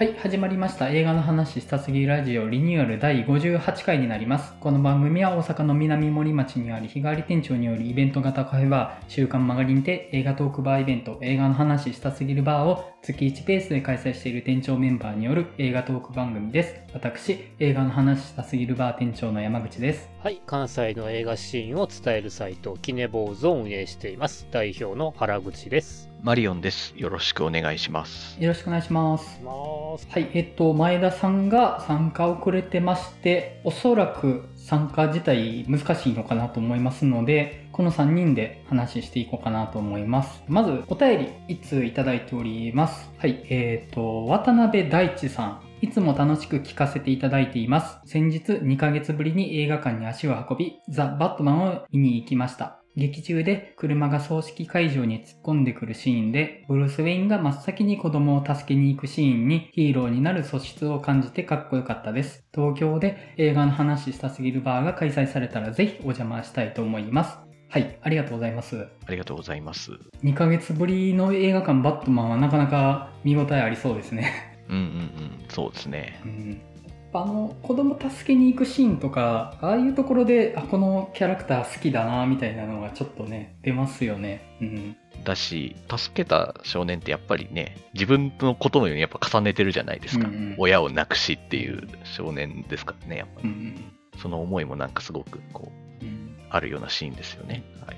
はい、始まりました。映画の話したすぎラジオリニューアル第58回になります。この番組は大阪の南森町にある日替わり店長によるイベント型カフェバー、週刊マガリンで映画トークバーイベント、映画の話したすぎるバーを月1ペースで開催している店長メンバーによる映画トーク番組です。私、映画の話したすぎるバー店長の山口です。はい、関西の映画シーンを伝えるサイト、キネボーズを運営しています。代表の原口です。マリオンです。よろしくお願いします。よろしくお願いします。はい、えっと、前田さんが参加遅れてまして、おそらく参加自体難しいのかなと思いますので、この3人で話していこうかなと思います。まず、お便り1通いただいております。はい、えっと、渡辺大地さん。いつも楽しく聞かせていただいています。先日2ヶ月ぶりに映画館に足を運び、ザ・バットマンを見に行きました。劇中で車が葬式会場に突っ込んでくるシーンで、ブルース・ウェインが真っ先に子供を助けに行くシーンにヒーローになる素質を感じてかっこよかったです。東京で映画の話したすぎるバーが開催されたらぜひお邪魔したいと思います。はい、ありがとうございます。ありがとうございます。2ヶ月ぶりの映画館バットマンはなかなか見応えありそうですね。うんうんうん、そうですね。うんあの子供助けに行くシーンとかああいうところであこのキャラクター好きだなみたいなのがちょっとね出ますよねうんだし、助けた少年ってやっぱりね、自分のことのようにやっぱ重ねてるじゃないですか。うんうん親を亡くしっていう少年ですからね、やっぱり。うんその思いもなんかすごくこう、うんあるようなシーンですよね。ああい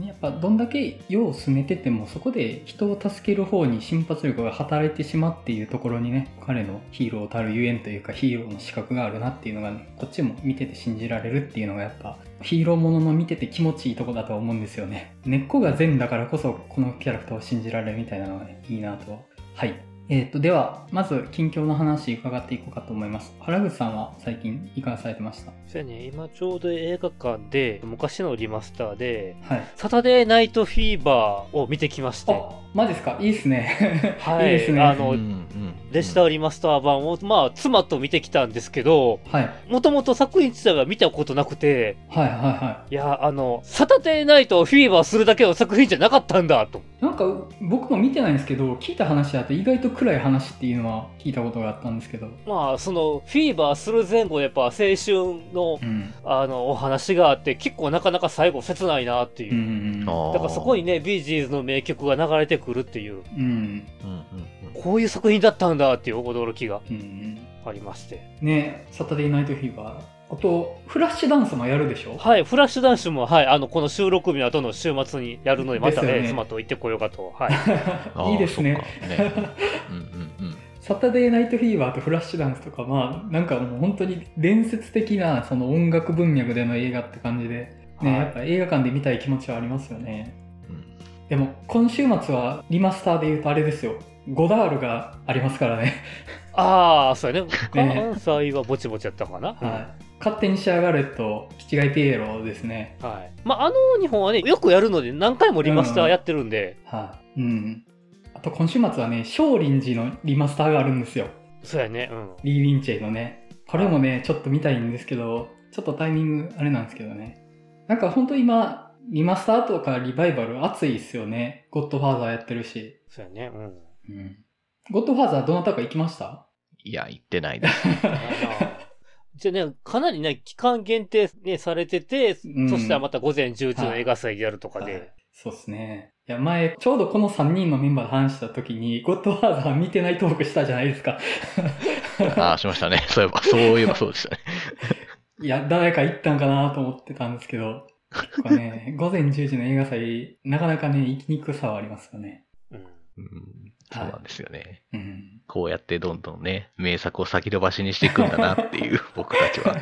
やっぱどんだけ世を進めててもそこで人を助ける方に瞬発力が働いてしまっていうところにね彼のヒーローたるゆえんというかヒーローの資格があるなっていうのがねこっちも見てて信じられるっていうのがやっぱヒーローものの見てて気持ちいいとこだと思うんですよね。根っこが善だからこそこのキャラクターを信じられるみたいなのがねいいなとはい。えー、とではまず近況の話伺っていこうかと思います。原口さんは最近いかがされてました？そうやね、今ちょうど映画館で、昔のリマスターで、はい。サタデーナイトフィーバーを見てきまして、あマジですか？いいっすね。はい。いいですね。あのうんうんレスターリマスター版を、まあ、妻と見てきたんですけど、はい。もともと作品自体は見たことなくて、はいはいはいや、あの、サタデーナイトをフィーバーするだけの作品じゃなかったんだと。なんか僕も見てないんですけど聞いた話だと意外と暗い話っていうのは聞いたことがあったんですけど。まあ、その、フィーバーする前後、やっぱ青春のう、ん。あの、お話があって、結構なかなか最後切ないなっていう。う。んあー。だからそこにね、ビージーズの名曲が流れてくるっていう、うん。うんうんこういう作品だったんだっていう驚きがうんありまして。ねサタデーナイトフィーバーあとフラッシュダンスもやるでしょ？はい、フラッシュダンスも、はい、あの、この収録日の後の週末にやるので、またね、ね妻と行ってこようかと。はい。いいですね。うんうんうん。サタデーナイトフィーバーとフラッシュダンスとかまあなんかもう本当に伝説的なその音楽文脈での映画って感じでね、はい。やっぱ映画館で見たい気持ちはありますよね。うん。でも今週末はリマスターで言うとあれですよ。ゴダールがありますからね。ああ、そうやね。ね。関西はぼちぼちやったかな。はい、勝手に仕上がれと、キチガイピエロですね。はい。まあ、あの日本はね、よくやるので、何回もリマスターやってるんで、はい、うん。あと今週末はね、少林寺のリマスターがあるんですよ。そうやね。うん。リー・ウィンチェイのね。これもね、ちょっと見たいんですけど、ちょっとタイミングあれなんですけどね。なんか本当今、リマスターとかリバイバル熱いっすよね。ゴッドファーザーやってるし。そうやね。うん。うん。ゴッドファーザーどなたか行きました？いや、言ってないです。じゃあね、かなりね、期間限定、ね、されてて、うんそしたらまた午前10時の映画祭やるとかで、はいそうっすね。いや、前、ちょうどこの3人のメンバーで話した時に、ゴッドファーザー見てないトークしたじゃないですか。ああ、しましたね。そういえば、そういえばそうでしたね。いや、誰か行ったんかなと思ってたんですけど、これね、午前10時の映画祭、なかなかね、行きにくさはありますよね。うん。うんそうなんですよね。うん。こうやってどんどんね、名作を先延ばしにしていくんだなっていう、僕たちは。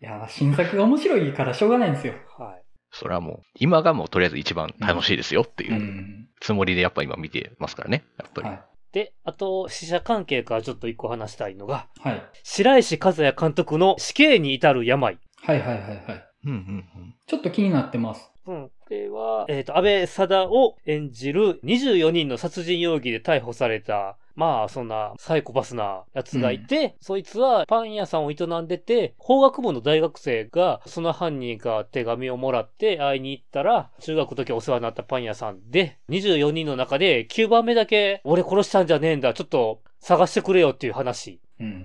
いや、新作が面白いからしょうがないんですよ。はい。それはもう、今がもうとりあえず一番楽しいですよっていううんつもりでやっぱ今見てますからね。やっぱり。はい。で、あと、死者関係からちょっと一個話したいのが、はい。白石和也監督の死刑に至る病。はいはいはいはい。うんうんちょっと気になってます。うん。これは、えっ、と、安倍貞を演じる24人の殺人容疑で逮捕されたまあ、そんなサイコパスなやつがいて、うん、そいつはパン屋さんを営んでて、法学部の大学生が、その犯人が手紙をもらって会いに行ったら、中学の時お世話になったパン屋さんで、24人の中で9番目だけ、俺殺したんじゃねえんだ、ちょっと探してくれよっていう話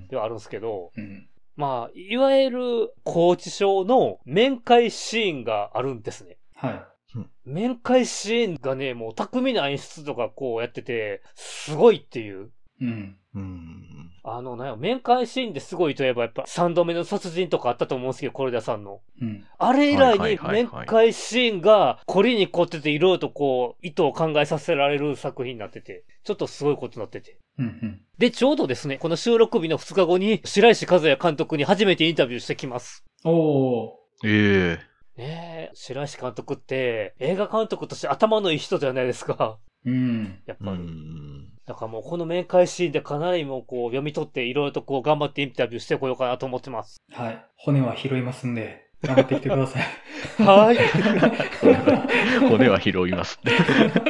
ではあるんですけど、うん、まあ、いわゆる拘置所の面会シーンがあるんですね。はい。面会シーンがね、もう巧みな演出とかこうやってて、すごいっていう。うん。うん。あの、なんや、面会シーンですごいといえば、やっぱ3度目の殺人とかあったと思うんですけど、コルダさんの。うん。あれ以来に面会シーンが凝りに凝ってて、いろいろとこう、意図を考えさせられる作品になってて、ちょっとすごいことになってて。うんうん。で、ちょうどですね、この収録日の2日後に、白石和也監督に初めてインタビューしてきます。おー。ええねえ、白石監督って、映画監督として頭のいい人じゃないですか。うん。やっぱり。だからもうこの面会シーンでかなりもうこう読み取っていろいろとこう頑張ってインタビューしてこようかなと思ってます。はい。骨は拾いますんで、頑張ってきてください。はい。骨は拾います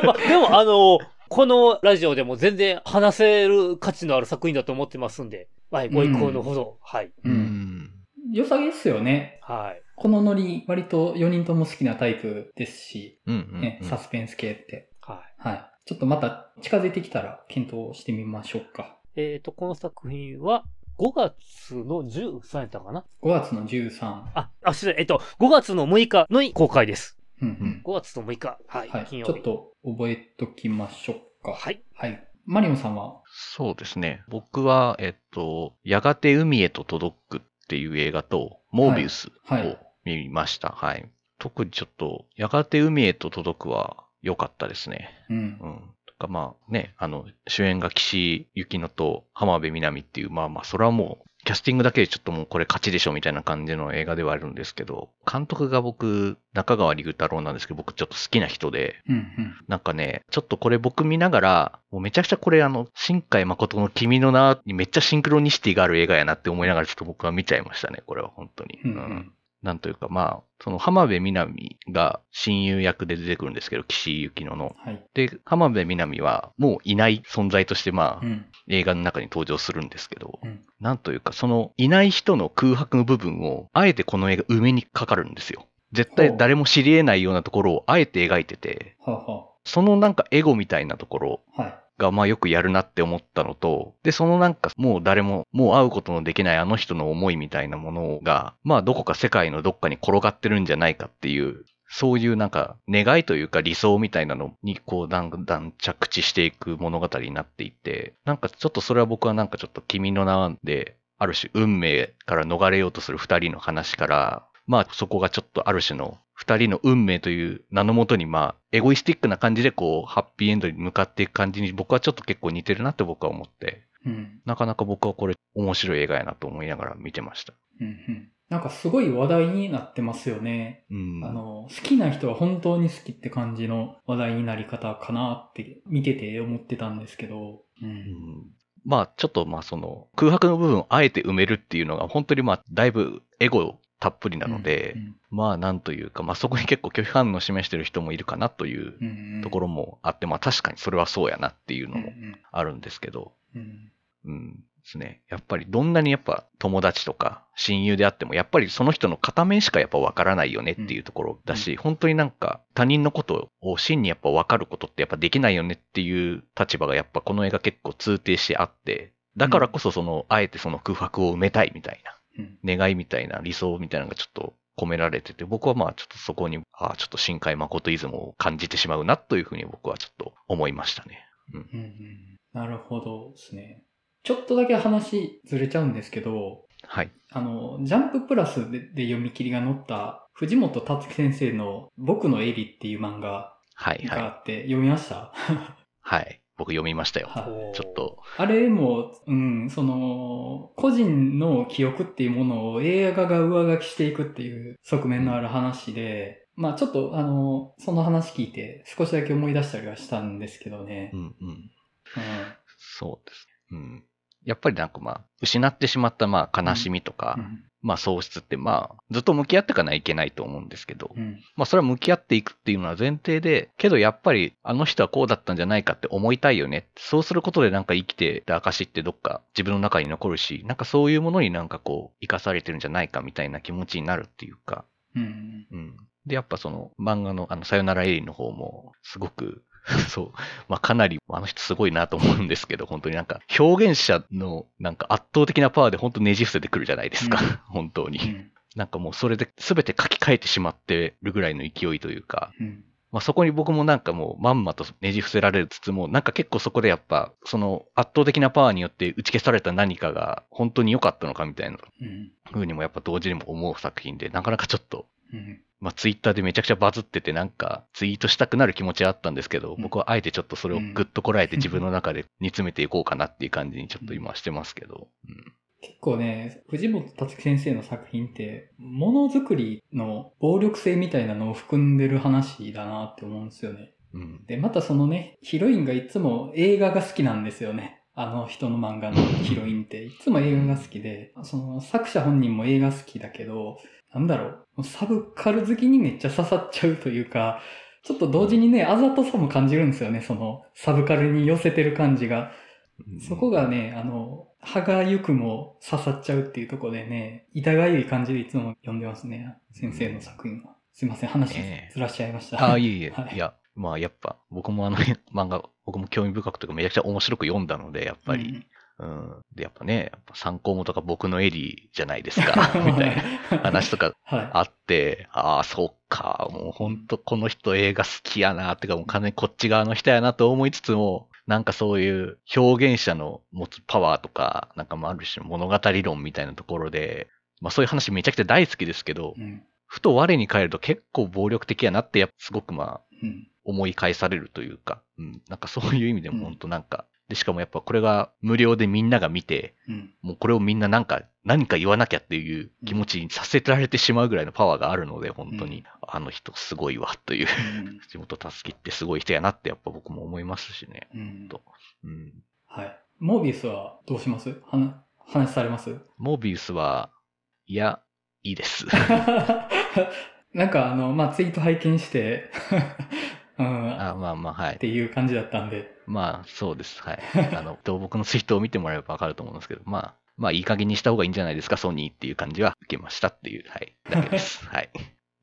まあ、でもあの、このラジオでも全然話せる価値のある作品だと思ってますんで、はい、ご意向のほど、はい。うん。良さげっすよね。はい。このノリ、割と4人とも好きなタイプですし、うんうんうん、ね、サスペンス系って。はい。はい。ちょっとまた近づいてきたら検討してみましょうか。えっ、ー、と、この作品は5月の13やったかな ?5 月の13。あ、あ、失礼。えっと、5月の6日の公開です。うんうん、5月の6日。はい。はい、金曜日。ちょっと覚えときましょうか。はい。はい。マリオンさんは？そうですね。僕は、えっと、やがて海へと届くっていう映画と、モービウスを見ました。はい。はい、特にちょっと、やがて海へと届くは良かったですね。うん。うん。かまあね、あの、主演が岸由紀乃と浜辺美波っていう、まあまあ、それはもう、キャスティングだけでちょっともうこれ勝ちでしょみたいな感じの映画ではあるんですけど、監督が僕、中川龍太郎なんですけど、僕ちょっと好きな人で、うんうん、なんかね、ちょっとこれ僕見ながら、もうめちゃくちゃこれあの、新海誠の君の名にめっちゃシンクロニシティがある映画やなって思いながらちょっと僕は見ちゃいましたね、これは本当に。うん、うんなんというか、まあ、その浜辺美波が親友役で出てくるんですけど、岸井ゆきのの。はい、で、浜辺美波はもういない存在として、まあ、うん、映画の中に登場するんですけど、うん、なんというか、そのいない人の空白の部分を、あえてこの映画埋めにかかるんですよ。絶対誰も知り得ないようなところをあえて描いてて、ははそのなんかエゴみたいなところがまあよくやるなって思ったのと、で、そのなんかもう誰も、もう会うことのできないあの人の思いみたいなものが、まあどこか世界のどっかに転がってるんじゃないかっていう、そういうなんか願いというか理想みたいなのにこうだんだん着地していく物語になっていて、なんかちょっとそれは僕はなんかちょっと君の名で、ある種運命から逃れようとする二人の話から、まあそこがちょっとある種の二人の運命という名のもとにまあエゴイスティックな感じでこうハッピーエンドに向かっていく感じに僕はちょっと結構似てるなって僕は思って、うん、なかなか僕はこれ面白い映画やなと思いながら見てました。うんうんなんかすごい話題になってますよね。うん、あの、好きな人は本当に好きって感じの話題になり方かなって見てて思ってたんですけど。うん、うんまあちょっとまあその空白の部分をあえて埋めるっていうのが本当にまあだいぶエゴたっぷりなので、うんうん、まあなんというか、まあそこに結構拒否反応を示してる人もいるかなというところもあって、まあ確かにそれはそうやなっていうのもあるんですけど、うん、うん、ですね。やっぱりどんなにやっぱ友達とか親友であっても、やっぱりその人の片面しかやっぱわからないよねっていうところだし、うん、本当になんか他人のことを真にやっぱわかることってやっぱできないよねっていう立場がやっぱこの映画結構通底してあって、だからこそその、あえてその空白を埋めたいみたいな。願いみたいな理想みたいなのがちょっと込められてて、僕はまあちょっとそこに、ああ、ちょっと深海誠イズムを感じてしまうなというふうに僕はちょっと思いましたね。うん。うんうん、なるほどですね。ちょっとだけ話ずれちゃうんですけど、はい。あの、ジャンププラスでで読み切りが載った藤本達樹先生の僕のエリっていう漫画があって、読みました？はい。僕読みましたよ。ちょっと。あれも、うん、その、個人の記憶っていうものを映画が上書きしていくっていう側面のある話で、うん、まあちょっと、あの、その話聞いて少しだけ思い出したりはしたんですけどね。うんうん。うん、そうです。うん。やっぱりなんかまあ、失ってしまったまあ悲しみとか、うん、まあ喪失って、まあずっと向き合っていかないといけないと思うんですけど、うん、まあそれは向き合っていくっていうのは前提で、けどやっぱりあの人はこうだったんじゃないかって思いたいよね。そうすることでなんか生きてた証ってどっか自分の中に残るし、なんかそういうものになんかこう生かされてるんじゃないかみたいな気持ちになるっていうか、うん、うん。で、やっぱその漫画のあの、さよならエリーの方も、すごく そう。まあ、かなり、あの人すごいなと思うんですけど、本当になんか、表現者のなんか圧倒的なパワーで本当ねじ伏せてくるじゃないですか。うん、本当に。うん、なんかもうそれで全て書き換えてしまってるぐらいの勢いというか、うん、まあ、そこに僕もなんかもうまんまとねじ伏せられつつも、なんか結構そこでやっぱ、その圧倒的なパワーによって打ち消された何かが本当に良かったのかみたいな風にもやっぱ同時にも思う作品で、なかなかちょっと、まあ、ツイッターでめちゃくちゃバズってて、なんか、ツイートしたくなる気持ちはあったんですけど、僕はあえてちょっとそれをぐっとこらえて自分の中で煮詰めていこうかなっていう感じにちょっと今してますけど。うん、結構ね、藤本達樹先生の作品って、ものづくりの暴力性みたいなのを含んでる話だなって思うんですよね。うん、で、またそのね、ヒロインがいつも映画が好きなんですよね。あの人の漫画のヒロインって、いつも映画が好きで、その作者本人も映画好きだけど、なんだろう、サブカル好きにめっちゃ刺さっちゃうというか、ちょっと同時にね、あざとさも感じるんですよね、その、サブカルに寄せてる感じが。そこがね、あの、歯がゆくも刺さっちゃうっていうところでね、痛がゆい感じでいつも読んでますね、先生の作品は。すいません、話ずらしちゃいました。ああ、いえいえ、はい、いや、まあやっぱ、僕もあの漫画、僕も興味深くとかめちゃくちゃ面白く読んだので、やっぱり、うん。で、やっぱね、やっぱ参考もとか僕のエリーじゃないですか、みたいな話とかあって、はい、ああ、そっか、もう本当この人映画好きやな、ってかもう完全にこっち側の人やなと思いつつも、なんかそういう表現者の持つパワーとか、なんかもある種物語論みたいなところで、まあそういう話めちゃくちゃ大好きですけど、うん、ふと我に返ると結構暴力的やなって、やっぱすごくまあ、うん、思い返されるというか、うん、なんかそういう意味でも本当なんか、で、しかもやっぱこれが無料でみんなが見て、うん、もうこれをみんななんか、何か言わなきゃっていう気持ちにさせられてしまうぐらいのパワーがあるので、本当に、うん、あの人すごいわという、うん、地元助けってすごい人やなってやっぱ僕も思いますしね。うん。とうん、はい。モービウスはどうします？話、話されます？モービウスは、いや、いいです。なんかあの、まあ、ツイート拝見してうん。あまあまあ、はい。っていう感じだったんで。まあ、そうです。はい。あの、僕のツイートを見てもらえばわかると思うんですけど、まあ、まあ、いい加減にした方がいいんじゃないですか、ソニーっていう感じは受けましたっていう、はい、だけです。はい。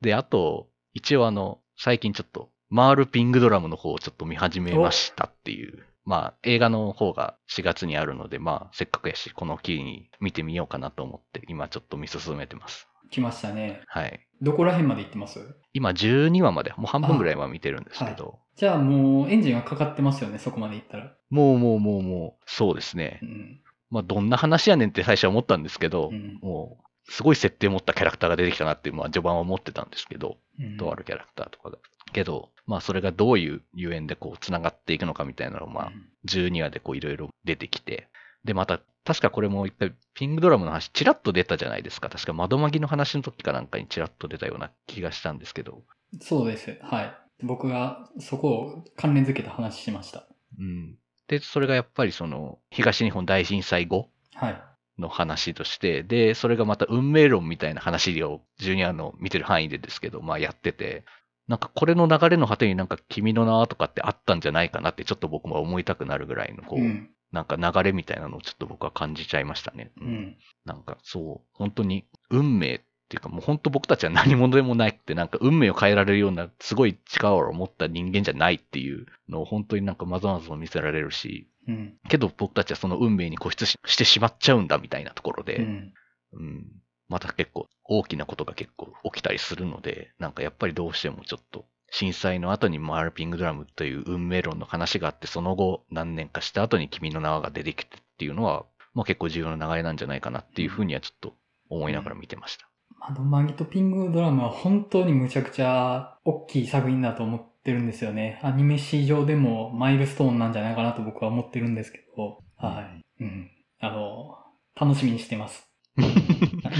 で、あと、一応あの、最近ちょっと、マールピングドラムの方をちょっと見始めましたっていう。まあ、映画の方が4月にあるので、まあ、せっかくやし、この機に見てみようかなと思って、今ちょっと見進めてます。来ましたね。はい。どこら辺まで行ってます？今12話まで、もう半分ぐらいは見てるんですけど。はい、じゃあもうエンジンはかかってますよね、そこまで行ったら。もうもうもうもう、そうですね。うん、まあどんな話やねんって最初は思ったんですけど、うん、もう、すごい設定を持ったキャラクターが出てきたなっていう、まあ序盤は思ってたんですけど、うん、とあるキャラクターとかが。けど、まあそれがどういうゆえんでこう繋がっていくのかみたいなのをまあ12話でこういろいろ出てきて、でまた確かこれも一回ピングドラムの話チラッと出たじゃないですか。確か窓マギの話の時かなんかにチラッと出たような気がしたんですけど。そうです。はい。僕がそこを関連づけた話しました。うん。で、それがやっぱりその東日本大震災後。はい。の話として、で、それがまた運命論みたいな話をジュニアの見てる範囲でですけど、まあやってて、なんかこれの流れの果てになんか君の名とかってあったんじゃないかなってちょっと僕も思いたくなるぐらいのこう、うん、なんか流れみたいなのをちょっと僕は感じちゃいましたね。うん。なんかそう、本当に運命っていうかもう本当僕たちは何者でもないって、なんか運命を変えられるようなすごい力を持った人間じゃないっていうのを本当になんかまざまざと見せられるし、うん、けど僕たちはその運命に固執してしまっちゃうんだみたいなところで、うん、うん、また結構大きなことが結構起きたりするので、なんかやっぱりどうしてもちょっと震災の後にマールピングドラムという運命論の話があって、その後何年かした後に君の名はが出てきてっていうのは、まあ結構重要な流れなんじゃないかなっていうふうにはちょっと思いながら見てました。あのマギとピングドラムは本当にむちゃくちゃ大きい作品だと思ってるんですよね。アニメ史上でもマイルストーンなんじゃないかなと僕は思ってるんですけど、はい。うん。あの、楽しみにしてます。見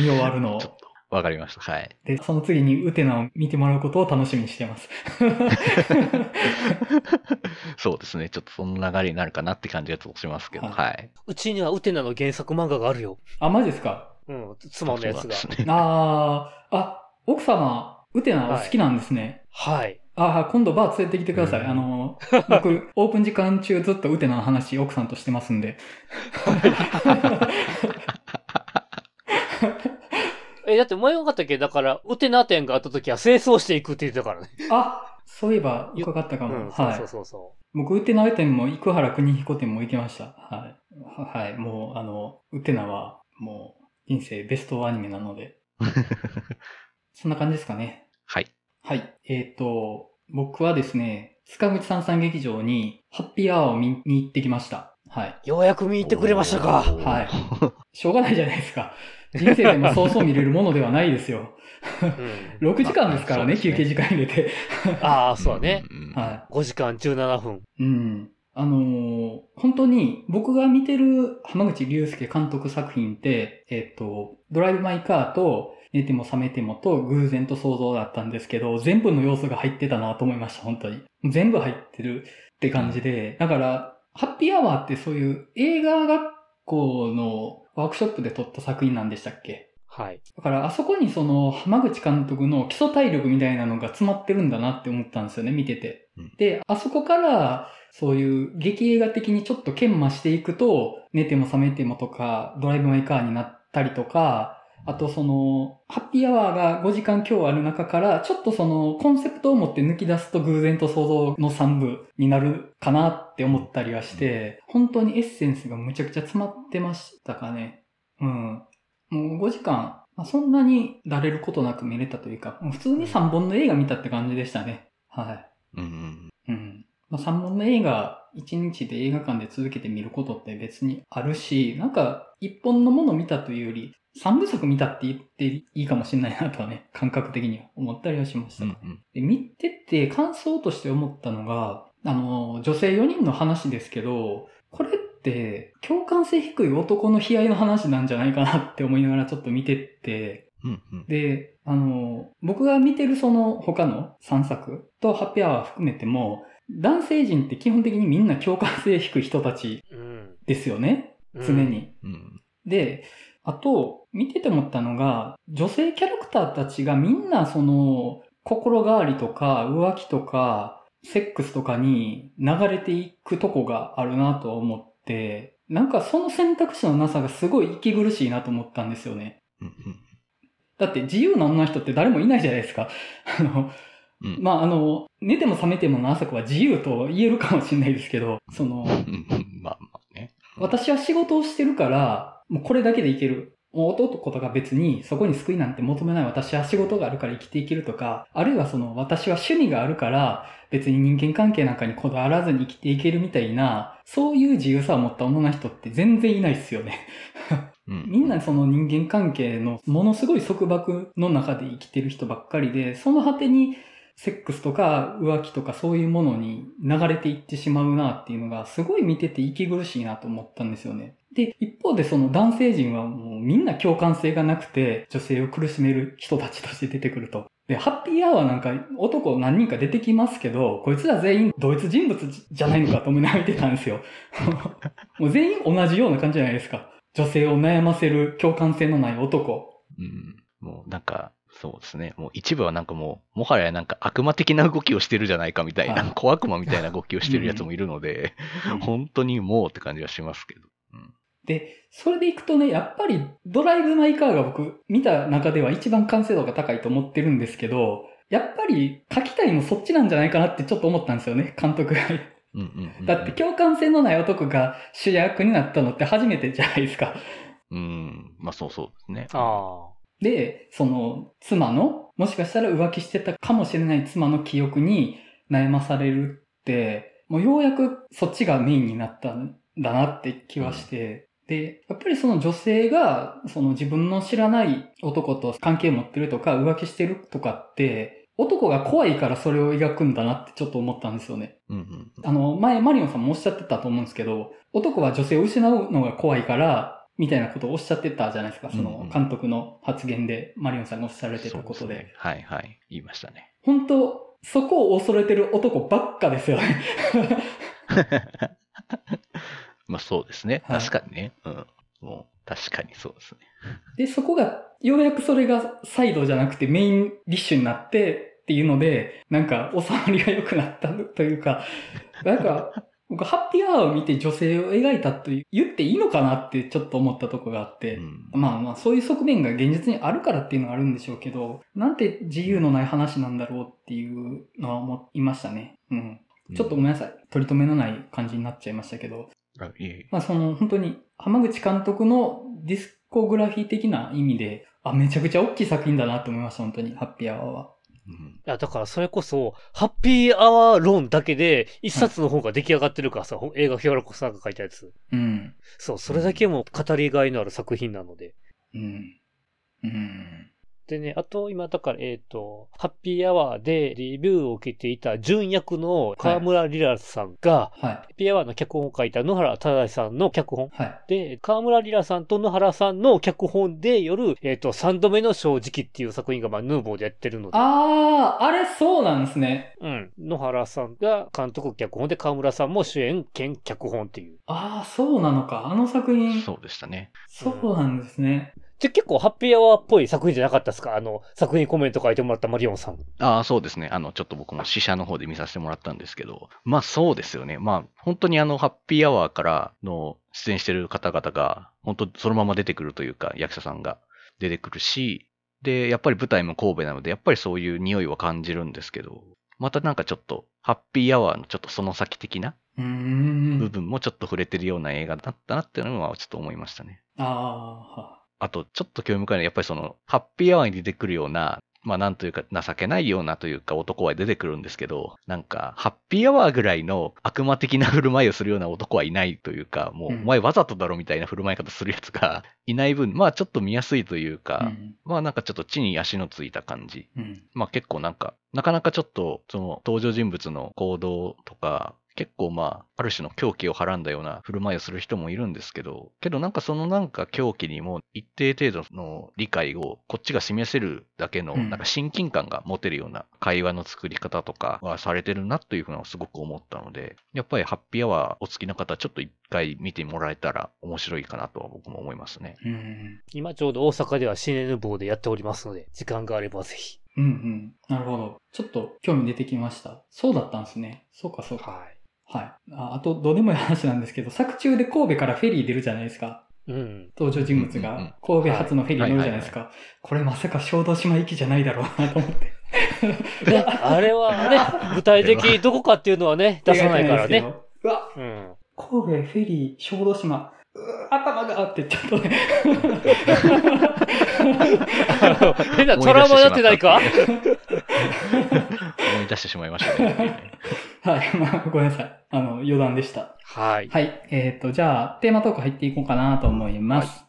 終わるのを。わかりました。はい。で、その次にウテナを見てもらうことを楽しみにしてます。そうですね。ちょっとその流れになるかなって感じがしますけど、はい。はい、うちにはウテナの原作漫画があるよ。あ、マジですか？うん、妻のやつが。ね、ああ、あ、奥様、ウテナお好きなんですね。はい。ああ、今度バー連れてきてください。うん、あの、僕、オープン時間中ずっとウテナの話、奥さんとしてますんで。え、だって前分かったっけ？だから、ウテナ店があった時は清掃していくって言ってたからね。あ、そういえば伺ったかも。うん、はい。そうそうそう僕、ウテナ店も生原国彦店も行きました。はい。はい。もう、あの、ウテナは、もう、人生ベストアニメなので。そんな感じですかね。はい。はい。えっ、ー、と、僕はですね、塚口三三劇場にハッピーアワーを見に行ってきました。はい。ようやく見に行ってくれましたか。はい。しょうがないじゃないですか。人生でもそうそう見れるものではないですよ。うん、6時間ですからね、ね休憩時間入れて。ああ、そうだね。はい。5時間17分。うん。あのー、本当に僕が見てる浜口竜介監督作品って、えっ、ー、と、ドライブ・マイ・カーと寝ても覚めてもと偶然と想像だったんですけど、全部の要素が入ってたなと思いました、本当に。全部入ってるって感じで。だから、ハッピーアワーってそういう映画学校のワークショップで撮った作品なんでしたっけ？はい。だからあそこにその浜口監督の基礎体力みたいなのが詰まってるんだなって思ったんですよね、見てて。うん、で、あそこからそういう劇映画的にちょっと研磨していくと、寝ても覚めてもとか、ドライブマイカーになったりとか、あとその、ハッピーアワーが5時間今日ある中から、ちょっとその、コンセプトを持って抜き出すと偶然と想像の3部になるかなって思ったりはして、本当にエッセンスがむちゃくちゃ詰まってましたかね。うん。もう5時間、まあ、そんなに慣れることなく見れたというか、普通に3本の映画見たって感じでしたね。はい。うん。うん。まあ、3本の映画、1日で映画館で続けて見ることって別にあるし、なんか1本のもの見たというより、3部作見たって言っていいかもしれないなとはね、感覚的には思ったりはしました。うんうん、で見てて感想として思ったのが、あの、女性4人の話ですけど、これって共感性低い男の悲哀の話なんじゃないかなって思いながらちょっと見てって、うんうん、で、あの、僕が見てるその他の3作とハッピーアワー含めても、男性陣って基本的にみんな共感性低い人たちですよね。うん、常に、うん、で、あと、見てて思ったのが、女性キャラクターたちがみんなその、心変わりとか浮気とか、セックスとかに流れていくとこがあるなと思って、なんかその選択肢のなさがすごい息苦しいなと思ったんですよね。だって自由な女の人って誰もいないじゃないですか。あの、うん、まあ、あの、寝ても覚めてもの朝子は自由と言えるかもしれないですけど、その、まあまあね。私は仕事をしてるから、もうこれだけでいける。もう男とか別にそこに救いなんて求めない私は仕事があるから生きていけるとか、あるいはその私は趣味があるから別に人間関係なんかにこだわらずに生きていけるみたいな、そういう自由さを持った女の人って全然いないっすよね みんなその人間関係のものすごい束縛の中で生きてる人ばっかりで、その果てにセックスとか浮気とかそういうものに流れていってしまうなっていうのがすごい見てて息苦しいなと思ったんですよね。で、一方でその男性陣はもうみんな共感性がなくて女性を苦しめる人たちとして出てくると。で、ハッピーアワーなんか男何人か出てきますけど、こいつら全員同一人物じゃないのかと思いながら見てたんですよ。もう全員同じような感じじゃないですか。女性を悩ませる共感性のない男。うん。もうなんか、そうですね。もう一部はなんかもう、もはやなんか悪魔的な動きをしてるじゃないかみたいな、小悪魔みたいな動きをしてるやつもいるので、うん、本当にもうって感じはしますけど。うん、で、それでいくとね、やっぱりドライブ・マイ・カーが僕見た中では一番完成度が高いと思ってるんですけど、やっぱり書きたいのそっちなんじゃないかなってちょっと思ったんですよね、監督が。だって共感性のない男が主役になったのって初めてじゃないですか。うん、まあそうそうですね。ああ。で、その妻の、もしかしたら浮気してたかもしれない妻の記憶に悩まされるって、もうようやくそっちがメインになったんだなって気はして、うん、で、やっぱりその女性が、その自分の知らない男と関係持ってるとか浮気してるとかって、男が怖いからそれを描くんだなってちょっと思ったんですよね。うんうん、あの、前マリオンさんもおっしゃってたと思うんですけど、男は女性を失うのが怖いから、みたいなことをおっしゃってたじゃないですか。その監督の発言で、マリオンさんがおっしゃられてたことで。でね、はいはい。言いましたね。本当そこを恐れてる男ばっかですよね。まあそうですね。確かにね。うん。もう確かにそうですね。で、そこが、ようやくそれがサイドじゃなくてメインディッシュになってっていうので、なんか収まりが良くなったというか、なんか、僕、ハッピーアワーを見て女性を描いたと言っていいのかなってちょっと思ったとこがあって、うん、まあまあそういう側面が現実にあるからっていうのがあるんでしょうけど、なんて自由のない話なんだろうっていうのは思いましたね。うん。ちょっとごめんなさい。取り留めのない感じになっちゃいましたけど。あいいまあその本当に浜口監督のディスコグラフィー的な意味で、あ、めちゃくちゃ大きい作品だなと思いました、本当に、ハッピーアワーは。うん、いや、だからそれこそ、ハッピーアワー論だけで、一冊の本が出来上がってるからさ、はい、映画ヒョロコさんが書いたやつ。うん。そう、それだけも語りがいのある作品なので。うん。うん。でね、あと今だから、えっ、ー、と、ハッピーアワーでレビューを受けていた純役の河村リラさんが、はい、ハッピーアワーの脚本を書いた野原忠さんの脚本、はい、で、河村リラさんと野原さんの脚本でよる、えっ、ー、と、三度目の正直っていう作品が、まあ、ヌーボーでやってるので。ああ、あれそうなんですね。うん。野原さんが監督脚本で、河村さんも主演兼脚本っていう。ああ、そうなのか。あの作品。そうでしたね。そうなんですね。うんじゃ結構ハッピーアワーっぽい作品じゃなかったですか？あの、作品コメント書いてもらったマリオンさん。ああ、そうですね。あの、ちょっと僕も試写の方で見させてもらったんですけど、まあそうですよね。まあ本当にあの、ハッピーアワーからの出演してる方々が、本当そのまま出てくるというか、役者さんが出てくるし、で、やっぱり舞台も神戸なので、やっぱりそういう匂いは感じるんですけど、またなんかちょっと、ハッピーアワーのちょっとその先的な部分もちょっと触れてるような映画だったなっていうのはちょっと思いましたね。ああ。あと、ちょっと興味深いのは、やっぱりその、ハッピーアワーに出てくるような、まあなんというか情けないようなというか男は出てくるんですけど、なんか、ハッピーアワーぐらいの悪魔的な振る舞いをするような男はいないというか、もう、お前わざとだろみたいな振る舞い方するやつが いない分、まあちょっと見やすいというか、うん、まあなんかちょっと地に足のついた感じ。うん、まあ結構なんか、なかなかちょっと、その登場人物の行動とか、結構まあ、ある種の狂気をはらんだような振る舞いをする人もいるんですけど、けどなんかそのなんか狂気にも一定程度の理解をこっちが示せるだけの、なんか親近感が持てるような会話の作り方とかはされてるなというふうなすごく思ったので、やっぱりハッピーアワーお好きな方、ちょっと一回見てもらえたら面白いかなとは僕も思いますね。うん、今ちょうど大阪ではシネヌボーでやっておりますので、時間があればぜひ。うんうん。なるほど。ちょっと興味出てきました。そうだったんですね。そうかそうか。はい。はい。ああと、どうでもいい話なんですけど、作中で神戸からフェリー出るじゃないですか。うん。登場人物が神戸発のフェリー乗るじゃないですか。これまさか小豆島行きじゃないだろうなと思って。ね、あれはね、具体的どこかっていうのはね、出さないからね。うわ、うん、神戸フェリー小豆島。頭があってちょっと ね変なトラウマになってないか？出してしまいましたね。はい。まあ、ごめんなさい。あの、余談でした。はい。はい。えっ、ー、と、じゃあ、テーマトーク入っていこうかなと思います。はい